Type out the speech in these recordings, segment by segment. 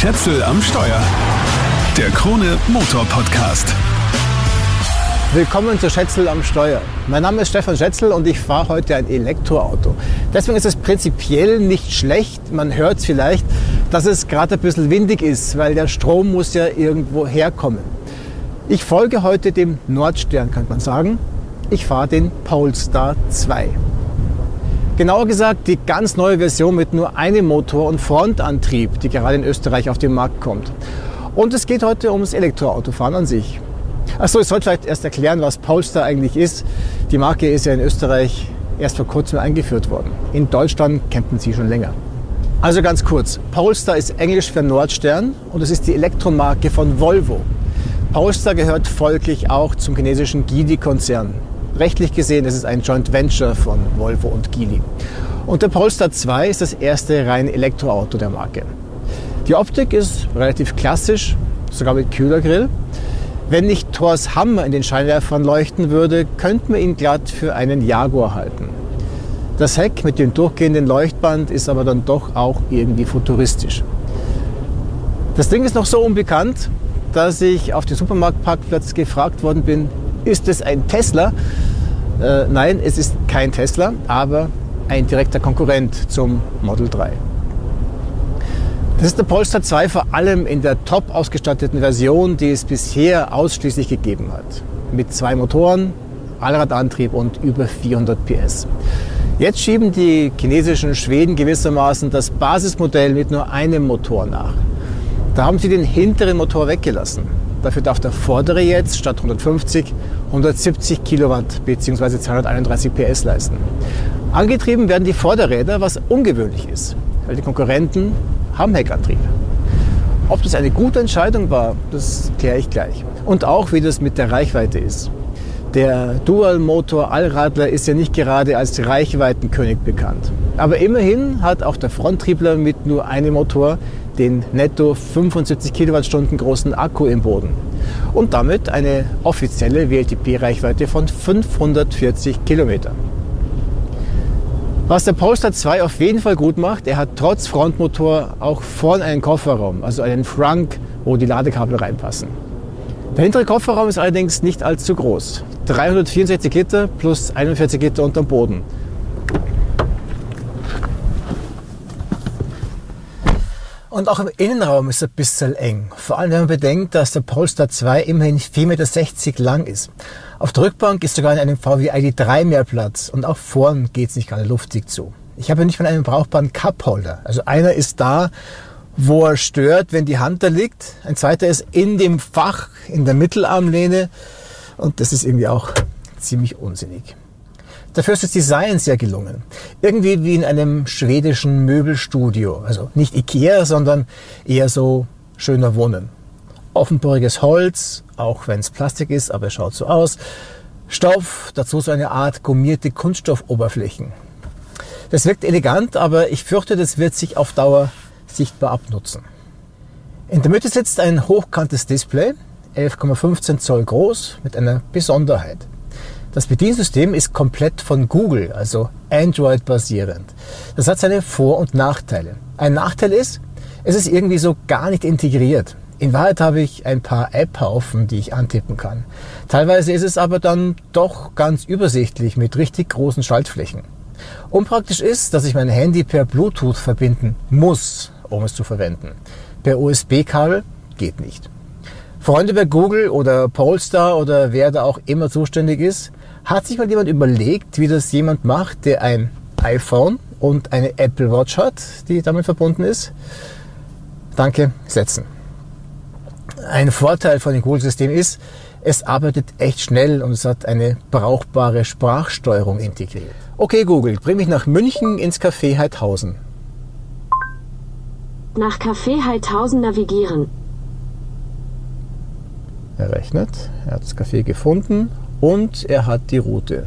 Schätzel am Steuer. Der Krone Motor Podcast. Willkommen zu Schätzel am Steuer. Mein Name ist Stefan Schätzel und ich fahre heute ein Elektroauto. Deswegen ist es prinzipiell nicht schlecht, man hört es vielleicht, dass es gerade ein bisschen windig ist, weil der Strom muss ja irgendwo herkommen. Ich folge heute dem Nordstern, könnte man sagen. Ich fahre den Polestar 2. Genauer gesagt die ganz neue Version mit nur einem Motor und Frontantrieb, die gerade in Österreich auf den Markt kommt. Und es geht heute ums Elektroautofahren an sich. Achso, ich sollte vielleicht erst erklären, was Polestar eigentlich ist. Die Marke ist ja in Österreich erst vor kurzem eingeführt worden. In Deutschland kennt man sie schon länger. Also ganz kurz, Polestar ist Englisch für Nordstern und es ist die Elektromarke von Volvo. Polestar gehört folglich auch zum chinesischen Geely-Konzern. Rechtlich gesehen ist es ein Joint Venture von Volvo und Geely. Und der Polestar 2 ist das erste rein Elektroauto der Marke. Die Optik ist relativ klassisch, sogar mit Kühlergrill. Wenn nicht Thors Hammer in den Scheinwerfern leuchten würde, könnte man ihn glatt für einen Jaguar halten. Das Heck mit dem durchgehenden Leuchtband ist aber dann doch auch irgendwie futuristisch. Das Ding ist noch so unbekannt, dass ich auf dem Supermarktparkplatz gefragt worden bin, ist es ein Tesla? Äh, nein, es ist kein Tesla, aber ein direkter Konkurrent zum Model 3. Das ist der Polestar 2 vor allem in der top ausgestatteten Version, die es bisher ausschließlich gegeben hat. Mit zwei Motoren, Allradantrieb und über 400 PS. Jetzt schieben die chinesischen Schweden gewissermaßen das Basismodell mit nur einem Motor nach. Da haben sie den hinteren Motor weggelassen. Dafür darf der vordere jetzt statt 150 170 Kilowatt bzw. 231 PS leisten. Angetrieben werden die Vorderräder, was ungewöhnlich ist, weil die Konkurrenten haben Heckantrieb. Ob das eine gute Entscheidung war, das kläre ich gleich. Und auch, wie das mit der Reichweite ist. Der Dual-Motor-Allradler ist ja nicht gerade als Reichweitenkönig bekannt. Aber immerhin hat auch der Fronttriebler mit nur einem Motor den netto 75 Kilowattstunden großen Akku im Boden und damit eine offizielle WLTP-Reichweite von 540 Kilometern. Was der Polestar 2 auf jeden Fall gut macht, er hat trotz Frontmotor auch vorn einen Kofferraum, also einen Frunk, wo die Ladekabel reinpassen. Der hintere Kofferraum ist allerdings nicht allzu groß. 364 Liter plus 41 Liter unterm Boden. Und auch im Innenraum ist es ein bisschen eng. Vor allem, wenn man bedenkt, dass der Polestar 2 immerhin 4,60 Meter lang ist. Auf der Rückbank ist sogar in einem VW ID3 mehr Platz und auch vorn geht es nicht gerade luftig zu. Ich habe nicht mal einen brauchbaren Cupholder. Also einer ist da, wo er stört, wenn die Hand da liegt. Ein zweiter ist in dem Fach, in der Mittelarmlehne. Und das ist irgendwie auch ziemlich unsinnig. Dafür ist das Design sehr gelungen. Irgendwie wie in einem schwedischen Möbelstudio. Also nicht Ikea, sondern eher so schöner Wohnen. Offenporiges Holz, auch wenn es Plastik ist, aber es schaut so aus. Stoff, dazu so eine Art gummierte Kunststoffoberflächen. Das wirkt elegant, aber ich fürchte, das wird sich auf Dauer sichtbar abnutzen. In der Mitte sitzt ein hochkantes Display, 11,15 Zoll groß, mit einer Besonderheit. Das Bediensystem ist komplett von Google, also Android basierend. Das hat seine Vor- und Nachteile. Ein Nachteil ist, es ist irgendwie so gar nicht integriert. In Wahrheit habe ich ein paar App-Haufen, die ich antippen kann. Teilweise ist es aber dann doch ganz übersichtlich mit richtig großen Schaltflächen. Unpraktisch ist, dass ich mein Handy per Bluetooth verbinden muss, um es zu verwenden. Per USB-Kabel geht nicht. Freunde bei Google oder Polestar oder wer da auch immer zuständig ist, hat sich mal jemand überlegt, wie das jemand macht, der ein iPhone und eine Apple Watch hat, die damit verbunden ist? Danke, setzen. Ein Vorteil von dem Google-System ist, es arbeitet echt schnell und es hat eine brauchbare Sprachsteuerung integriert. Okay Google, bring mich nach München ins Café Heidhausen. Nach Café Heidhausen navigieren. Er rechnet, er hat das Café gefunden und er hat die Route.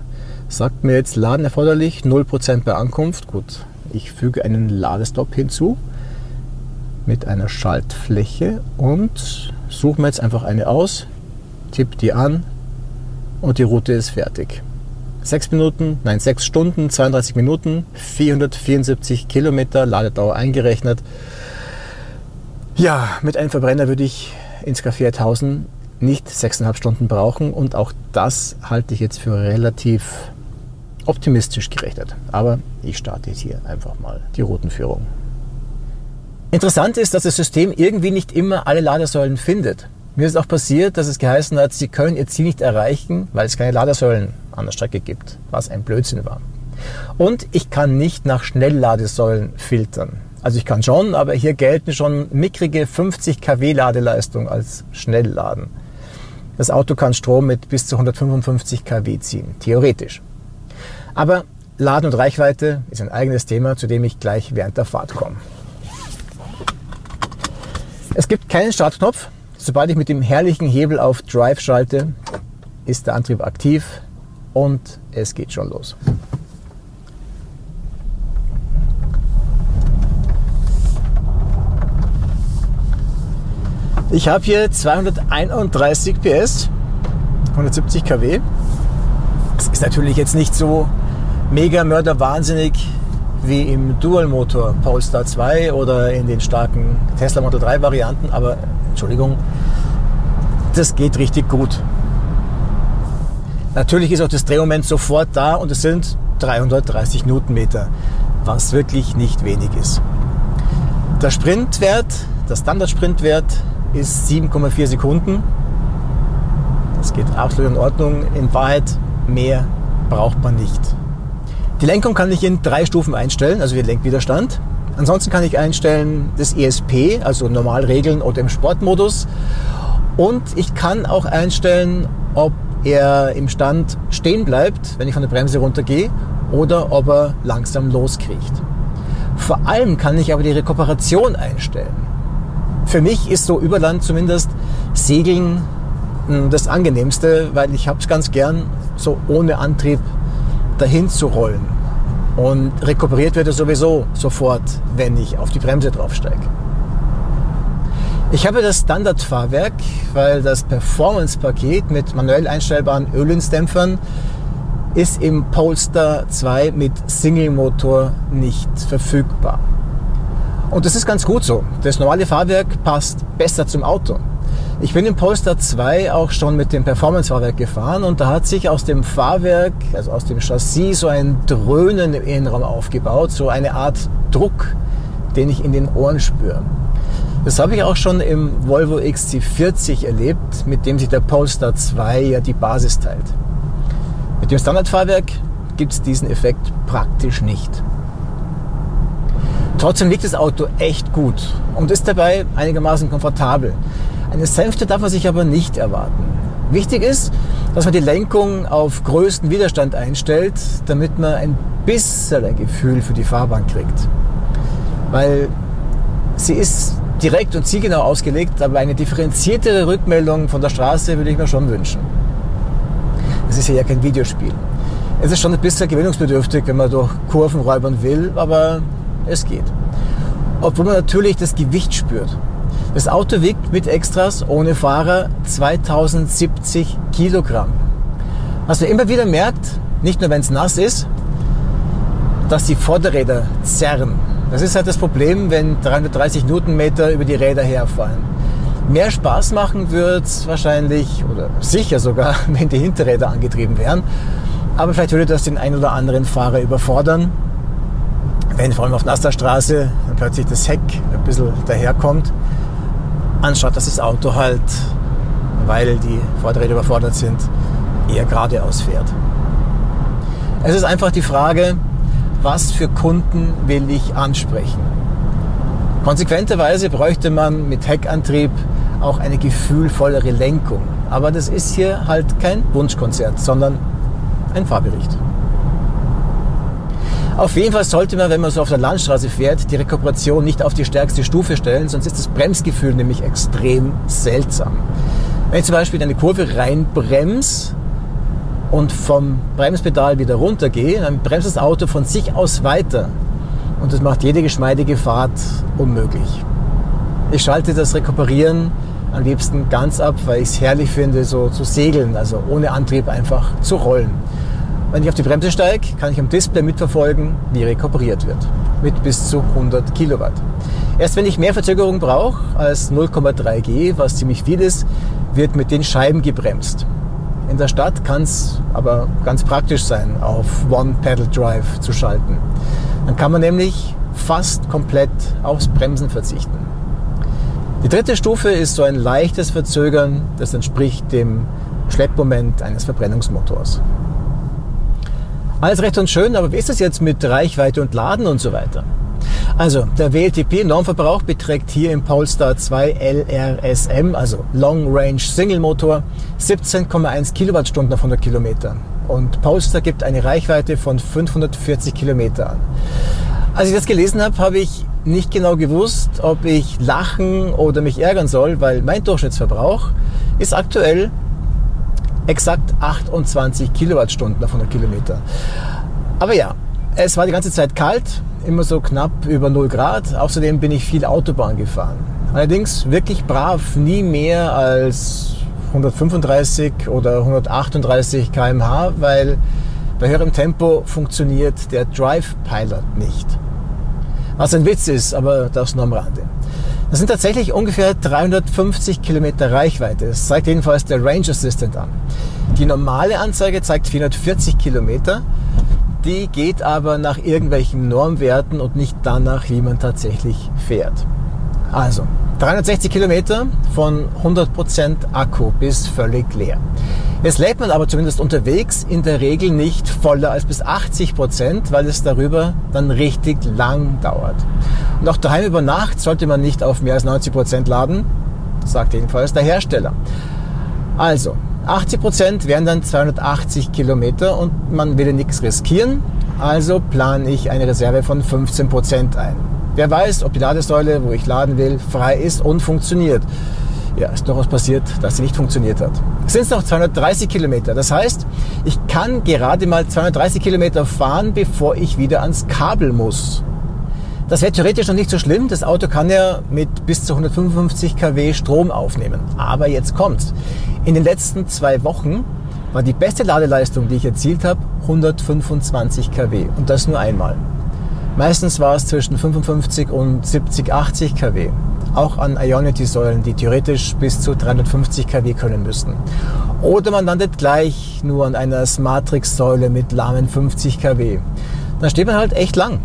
Sagt mir jetzt Laden erforderlich, 0% bei Ankunft. Gut, ich füge einen Ladestopp hinzu mit einer Schaltfläche und suche mir jetzt einfach eine aus, tippe die an und die Route ist fertig. 6 Minuten, nein 6 Stunden, 32 Minuten, 474 Kilometer Ladedauer eingerechnet. Ja, mit einem Verbrenner würde ich ins Café 1000 nicht sechseinhalb Stunden brauchen und auch das halte ich jetzt für relativ optimistisch gerechnet. Aber ich starte jetzt hier einfach mal die Routenführung. Interessant ist, dass das System irgendwie nicht immer alle Ladesäulen findet. Mir ist auch passiert, dass es geheißen hat, Sie können Ihr Ziel nicht erreichen, weil es keine Ladesäulen an der Strecke gibt, was ein Blödsinn war. Und ich kann nicht nach Schnellladesäulen filtern. Also ich kann schon, aber hier gelten schon mickrige 50 kW Ladeleistung als Schnellladen. Das Auto kann Strom mit bis zu 155 kW ziehen, theoretisch. Aber Laden und Reichweite ist ein eigenes Thema, zu dem ich gleich während der Fahrt komme. Es gibt keinen Startknopf. Sobald ich mit dem herrlichen Hebel auf Drive schalte, ist der Antrieb aktiv und es geht schon los. Ich habe hier 231 PS, 170 kW. Das ist natürlich jetzt nicht so mega mörderwahnsinnig wie im Dual-Motor Polestar 2 oder in den starken Tesla Model 3 Varianten, aber Entschuldigung, das geht richtig gut. Natürlich ist auch das Drehmoment sofort da und es sind 330 Newtonmeter, was wirklich nicht wenig ist. Der Sprintwert, der Standard-Sprintwert ist 7,4 Sekunden. Das geht absolut in Ordnung. In Wahrheit mehr braucht man nicht. Die Lenkung kann ich in drei Stufen einstellen, also den Lenkwiderstand. Ansonsten kann ich einstellen das ESP, also normal regeln oder im Sportmodus. Und ich kann auch einstellen, ob er im Stand stehen bleibt, wenn ich von der Bremse runtergehe, oder ob er langsam loskriecht. Vor allem kann ich aber die Rekuperation einstellen für mich ist so Überland zumindest Segeln hm, das angenehmste, weil ich habe es ganz gern so ohne Antrieb dahin zu rollen. Und rekuperiert wird er sowieso sofort, wenn ich auf die Bremse draufsteige. Ich habe das Standardfahrwerk, weil das Performance-Paket mit manuell einstellbaren Ölinsdämpfern ist im Polestar 2 mit Single-Motor nicht verfügbar. Und das ist ganz gut so. Das normale Fahrwerk passt besser zum Auto. Ich bin im Polestar 2 auch schon mit dem Performance-Fahrwerk gefahren und da hat sich aus dem Fahrwerk, also aus dem Chassis, so ein Dröhnen im Innenraum aufgebaut, so eine Art Druck, den ich in den Ohren spüre. Das habe ich auch schon im Volvo XC40 erlebt, mit dem sich der Polestar 2 ja die Basis teilt. Mit dem Standardfahrwerk gibt es diesen Effekt praktisch nicht. Trotzdem liegt das Auto echt gut und ist dabei einigermaßen komfortabel. Eine Sänfte darf man sich aber nicht erwarten. Wichtig ist, dass man die Lenkung auf größten Widerstand einstellt, damit man ein bisschen ein Gefühl für die Fahrbahn kriegt. Weil sie ist direkt und zielgenau ausgelegt, aber eine differenziertere Rückmeldung von der Straße würde ich mir schon wünschen. Es ist ja kein Videospiel. Es ist schon ein bisschen gewöhnungsbedürftig, wenn man durch Kurven räubern will, aber es geht. Obwohl man natürlich das Gewicht spürt. Das Auto wiegt mit Extras ohne Fahrer 2070 Kilogramm. Was man immer wieder merkt, nicht nur wenn es nass ist, dass die Vorderräder zerren. Das ist halt das Problem, wenn 330 Newtonmeter über die Räder herfallen. Mehr Spaß machen wird es wahrscheinlich oder sicher sogar, wenn die Hinterräder angetrieben wären. Aber vielleicht würde das den einen oder anderen Fahrer überfordern wenn vor allem auf nasser Straße plötzlich das Heck ein bisschen daherkommt, anstatt dass das Auto halt, weil die Vorderräder überfordert sind, eher geradeaus fährt. Es ist einfach die Frage, was für Kunden will ich ansprechen. Konsequenterweise bräuchte man mit Heckantrieb auch eine gefühlvollere Lenkung. Aber das ist hier halt kein Wunschkonzert, sondern ein Fahrbericht. Auf jeden Fall sollte man, wenn man so auf der Landstraße fährt, die Rekuperation nicht auf die stärkste Stufe stellen, sonst ist das Bremsgefühl nämlich extrem seltsam. Wenn ich zum Beispiel in eine Kurve reinbremse und vom Bremspedal wieder runtergehe, dann bremst das Auto von sich aus weiter. Und das macht jede geschmeidige Fahrt unmöglich. Ich schalte das Rekuperieren am liebsten ganz ab, weil ich es herrlich finde, so zu segeln, also ohne Antrieb einfach zu rollen. Wenn ich auf die Bremse steige, kann ich am Display mitverfolgen, wie rekuperiert wird. Mit bis zu 100 Kilowatt. Erst wenn ich mehr Verzögerung brauche als 0,3 G, was ziemlich viel ist, wird mit den Scheiben gebremst. In der Stadt kann es aber ganz praktisch sein, auf One-Pedal-Drive zu schalten. Dann kann man nämlich fast komplett aufs Bremsen verzichten. Die dritte Stufe ist so ein leichtes Verzögern, das entspricht dem Schleppmoment eines Verbrennungsmotors. Alles recht und schön, aber wie ist es jetzt mit Reichweite und Laden und so weiter? Also, der WLTP-Normverbrauch beträgt hier im Polestar 2 LRSM, also Long Range Single Motor, 17,1 Kilowattstunden auf 100 Kilometer. Und Polestar gibt eine Reichweite von 540 Kilometer an. Als ich das gelesen habe, habe ich nicht genau gewusst, ob ich lachen oder mich ärgern soll, weil mein Durchschnittsverbrauch ist aktuell exakt 28 Kilowattstunden auf 100 Kilometer. Aber ja, es war die ganze Zeit kalt, immer so knapp über 0 Grad. Außerdem bin ich viel Autobahn gefahren. Allerdings wirklich brav, nie mehr als 135 oder 138 km/h, weil bei höherem Tempo funktioniert der Drive Pilot nicht. Was ein Witz ist, aber das nur am Rande. Das sind tatsächlich ungefähr 350 Kilometer Reichweite. Das zeigt jedenfalls der Range Assistant an. Die normale Anzeige zeigt 440 Kilometer. Die geht aber nach irgendwelchen Normwerten und nicht danach, wie man tatsächlich fährt. Also, 360 Kilometer von 100% Akku bis völlig leer. Jetzt lädt man aber zumindest unterwegs in der Regel nicht voller als bis 80%, weil es darüber dann richtig lang dauert. Und auch daheim über Nacht sollte man nicht auf mehr als 90% laden, sagt jedenfalls der Hersteller. Also, 80% wären dann 280 Kilometer und man will nichts riskieren, also plane ich eine Reserve von 15% ein. Wer weiß, ob die Ladesäule, wo ich laden will, frei ist und funktioniert. Ja, ist durchaus passiert, dass sie nicht funktioniert hat. Es sind noch 230 Kilometer. Das heißt, ich kann gerade mal 230 Kilometer fahren, bevor ich wieder ans Kabel muss. Das wäre theoretisch noch nicht so schlimm. Das Auto kann ja mit bis zu 155 kW Strom aufnehmen. Aber jetzt kommt's. In den letzten zwei Wochen war die beste Ladeleistung, die ich erzielt habe, 125 kW. Und das nur einmal. Meistens war es zwischen 55 und 70, 80 kW. Auch an Ionity-Säulen, die theoretisch bis zu 350 kW können müssten. Oder man landet gleich nur an einer Smartrix-Säule mit lahmen 50 kW. Dann steht man halt echt lang.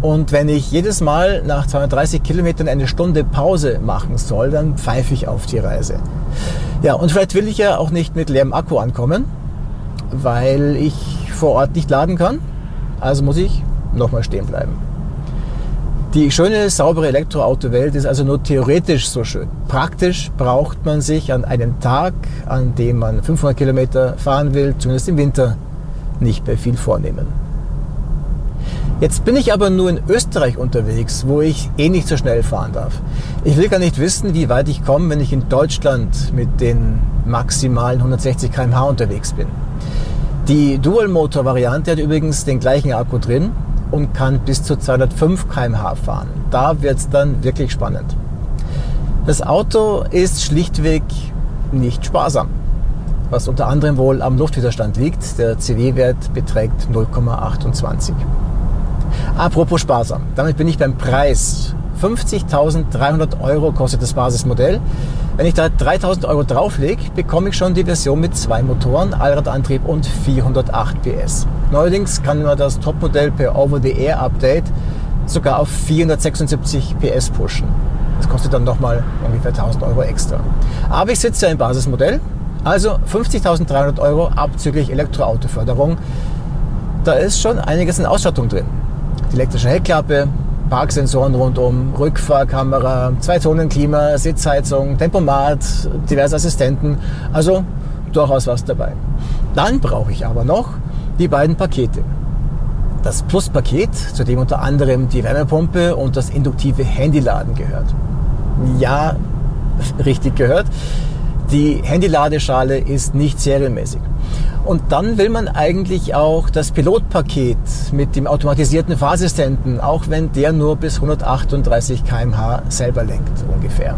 Und wenn ich jedes Mal nach 230 Kilometern eine Stunde Pause machen soll, dann pfeife ich auf die Reise. Ja, und vielleicht will ich ja auch nicht mit leerem Akku ankommen, weil ich vor Ort nicht laden kann. Also muss ich nochmal stehen bleiben. Die schöne, saubere Elektroautowelt ist also nur theoretisch so schön. Praktisch braucht man sich an einem Tag, an dem man 500 Kilometer fahren will, zumindest im Winter, nicht mehr viel vornehmen. Jetzt bin ich aber nur in Österreich unterwegs, wo ich eh nicht so schnell fahren darf. Ich will gar nicht wissen, wie weit ich komme, wenn ich in Deutschland mit den maximalen 160 km/h unterwegs bin. Die Dual-Motor-Variante hat übrigens den gleichen Akku drin, und kann bis zu 205 km/h fahren. Da wird es dann wirklich spannend. Das Auto ist schlichtweg nicht sparsam, was unter anderem wohl am Luftwiderstand liegt. Der CW-Wert beträgt 0,28. Apropos sparsam, damit bin ich beim Preis. 50.300 Euro kostet das Basismodell. Wenn ich da 3000 Euro drauflege, bekomme ich schon die Version mit zwei Motoren, Allradantrieb und 408 PS. Neuerdings kann man das Topmodell per Over-the-Air-Update sogar auf 476 PS pushen. Das kostet dann nochmal ungefähr 1000 Euro extra. Aber ich sitze ja im Basismodell, also 50.300 Euro abzüglich Elektroautoförderung. Da ist schon einiges in Ausstattung drin. Die elektrische Heckklappe, Parksensoren rundum, Rückfahrkamera, Zwei-Zonen-Klima, Sitzheizung, Tempomat, diverse Assistenten. Also durchaus was dabei. Dann brauche ich aber noch die beiden Pakete. Das Plus-Paket, zu dem unter anderem die Wärmepumpe und das induktive Handyladen gehört. Ja, richtig gehört. Die Handyladeschale ist nicht serienmäßig. Und dann will man eigentlich auch das Pilotpaket mit dem automatisierten Fahrassistenten, auch wenn der nur bis 138 km/h selber lenkt ungefähr.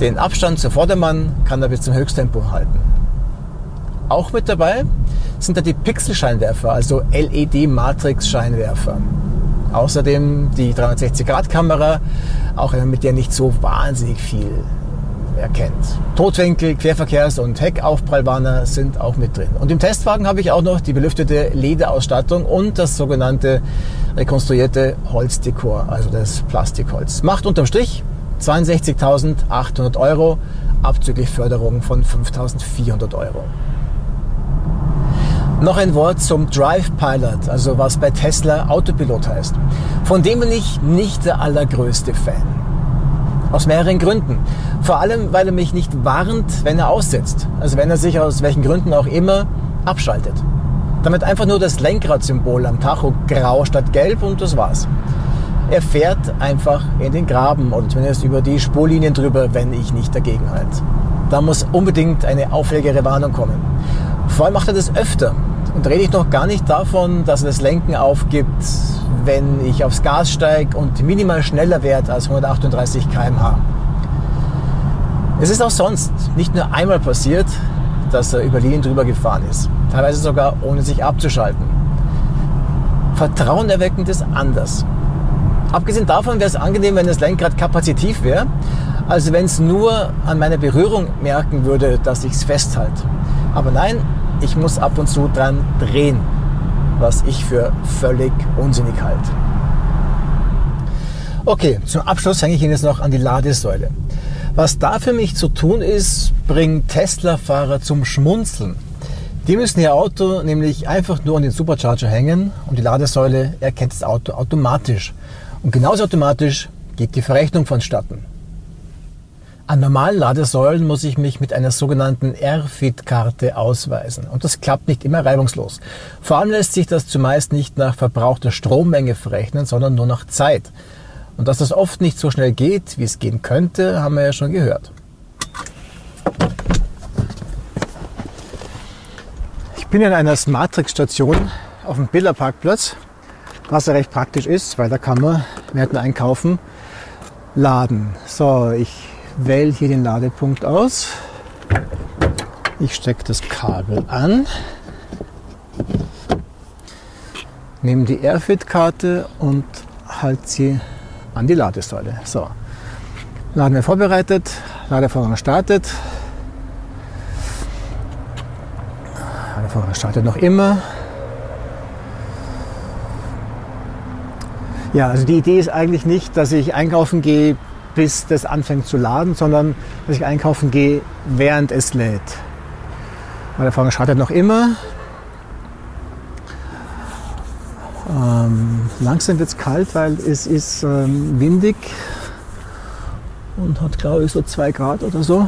Den Abstand zur Vordermann kann er bis zum Höchsttempo halten. Auch mit dabei sind da die Pixelscheinwerfer, also LED-Matrix-Scheinwerfer. Außerdem die 360-Grad-Kamera, auch mit der nicht so wahnsinnig viel erkennt. Totwinkel, Querverkehrs- und Heckaufprallwarner sind auch mit drin. Und im Testwagen habe ich auch noch die belüftete Lederausstattung und das sogenannte rekonstruierte Holzdekor, also das Plastikholz. Macht unterm Strich 62.800 Euro, abzüglich Förderung von 5.400 Euro. Noch ein Wort zum Drive Pilot, also was bei Tesla Autopilot heißt. Von dem bin ich nicht der allergrößte Fan. Aus mehreren Gründen. Vor allem, weil er mich nicht warnt, wenn er aussetzt. Also wenn er sich aus welchen Gründen auch immer abschaltet. Damit einfach nur das Lenkradsymbol am Tacho grau statt gelb und das war's. Er fährt einfach in den Graben oder zumindest über die Spurlinien drüber, wenn ich nicht dagegen halte. Da muss unbedingt eine auffälligere Warnung kommen. Vor allem macht er das öfter. Und rede ich noch gar nicht davon, dass das Lenken aufgibt, wenn ich aufs Gas steige und minimal schneller werde als 138 km/h. Es ist auch sonst nicht nur einmal passiert, dass er über Linien drüber gefahren ist. Teilweise sogar ohne sich abzuschalten. Vertrauen erweckend ist anders. Abgesehen davon wäre es angenehm, wenn das Lenkrad kapazitiv wäre. Also wenn es nur an meiner Berührung merken würde, dass ich es festhalte. Aber nein, ich muss ab und zu dran drehen, was ich für völlig unsinnig halte. Okay, zum Abschluss hänge ich Ihnen jetzt noch an die Ladesäule. Was da für mich zu tun ist, bringt Tesla-Fahrer zum Schmunzeln. Die müssen ihr Auto nämlich einfach nur an den Supercharger hängen und die Ladesäule erkennt das Auto automatisch. Und genauso automatisch geht die Verrechnung vonstatten. An normalen Ladesäulen muss ich mich mit einer sogenannten RFID-Karte ausweisen. Und das klappt nicht immer reibungslos. Vor allem lässt sich das zumeist nicht nach verbrauchter Strommenge verrechnen, sondern nur nach Zeit. Und dass das oft nicht so schnell geht, wie es gehen könnte, haben wir ja schon gehört. Ich bin in einer Smartrix-Station auf dem Bilderparkplatz was ja recht praktisch ist, weil da kann man dem Einkaufen laden. So, ich wähle hier den Ladepunkt aus. Ich stecke das Kabel an, nehme die Airfit-Karte und halte sie an die Ladesäule. So, Laden wir vorbereitet, Ladevorgang startet. Ladevorgang startet noch immer. Ja, also die Idee ist eigentlich nicht, dass ich einkaufen gehe, bis das anfängt zu laden, sondern dass ich einkaufen gehe, während es lädt. Der Fahrer startet noch immer. Ähm, langsam wird es kalt, weil es ist ähm, windig und hat glaube ich so 2 Grad oder so.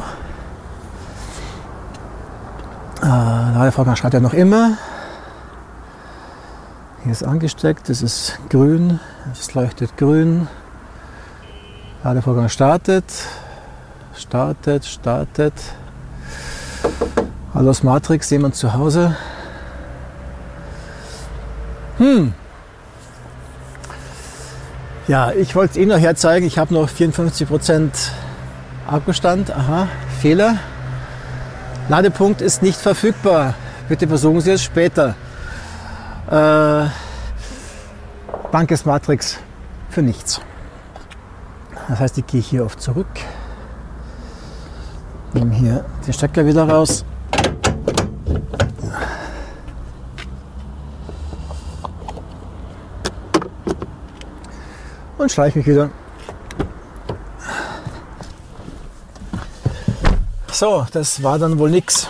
Äh, Ladevorgang startet noch immer. Hier ist angesteckt, das ist grün, es leuchtet grün. Ladevorgang startet, startet, startet. Hallo Matrix, jemand zu Hause? Hm. Ja, ich wollte es Ihnen noch herzeigen. Ich habe noch 54% Akkustand. Aha, Fehler. Ladepunkt ist nicht verfügbar. Bitte versuchen Sie es später. Äh, Bankes Matrix für nichts. Das heißt, ich gehe hier auf zurück, nehme hier den Stecker wieder raus. Und schleiche mich wieder. So, das war dann wohl nichts.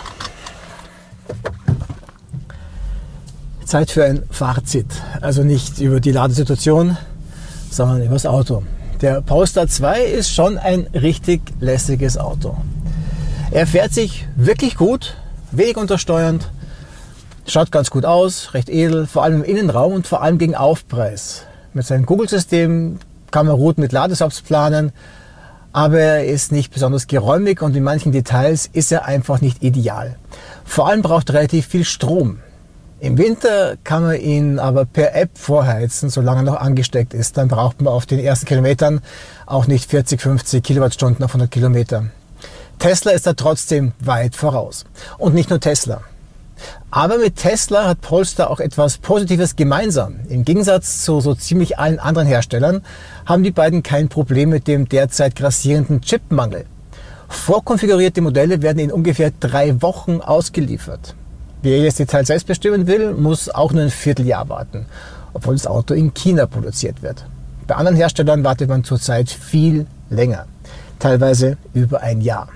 Zeit für ein Fazit. Also nicht über die Ladesituation, sondern über das Auto. Der Polestar 2 ist schon ein richtig lässiges Auto. Er fährt sich wirklich gut, wenig untersteuernd, schaut ganz gut aus, recht edel, vor allem im Innenraum und vor allem gegen Aufpreis. Mit seinem Google-System kann man gut mit Ladestops planen, aber er ist nicht besonders geräumig und in manchen Details ist er einfach nicht ideal. Vor allem braucht er relativ viel Strom. Im Winter kann man ihn aber per App vorheizen, solange er noch angesteckt ist. Dann braucht man auf den ersten Kilometern auch nicht 40, 50 Kilowattstunden auf 100 Kilometer. Tesla ist da trotzdem weit voraus. Und nicht nur Tesla. Aber mit Tesla hat Polestar auch etwas Positives gemeinsam. Im Gegensatz zu so ziemlich allen anderen Herstellern haben die beiden kein Problem mit dem derzeit grassierenden Chipmangel. Vorkonfigurierte Modelle werden in ungefähr drei Wochen ausgeliefert. Wer jedes Detail selbst bestimmen will, muss auch nur ein Vierteljahr warten, obwohl das Auto in China produziert wird. Bei anderen Herstellern wartet man zurzeit viel länger, teilweise über ein Jahr.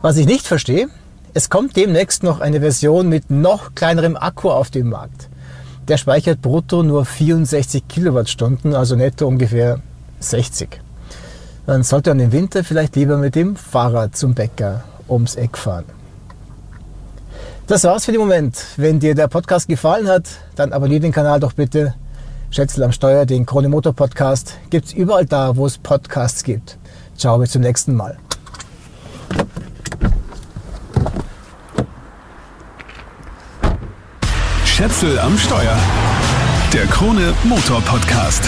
Was ich nicht verstehe, es kommt demnächst noch eine Version mit noch kleinerem Akku auf den Markt. Der speichert brutto nur 64 Kilowattstunden, also netto ungefähr 60. Dann sollte man im Winter vielleicht lieber mit dem Fahrrad zum Bäcker ums Eck fahren. Das war's für den Moment. Wenn dir der Podcast gefallen hat, dann abonniere den Kanal doch bitte. Schätzel am Steuer, den Krone Motor Podcast gibt's überall da, wo es Podcasts gibt. Ciao, bis zum nächsten Mal. Schätzel am Steuer. Der Krone Motor Podcast.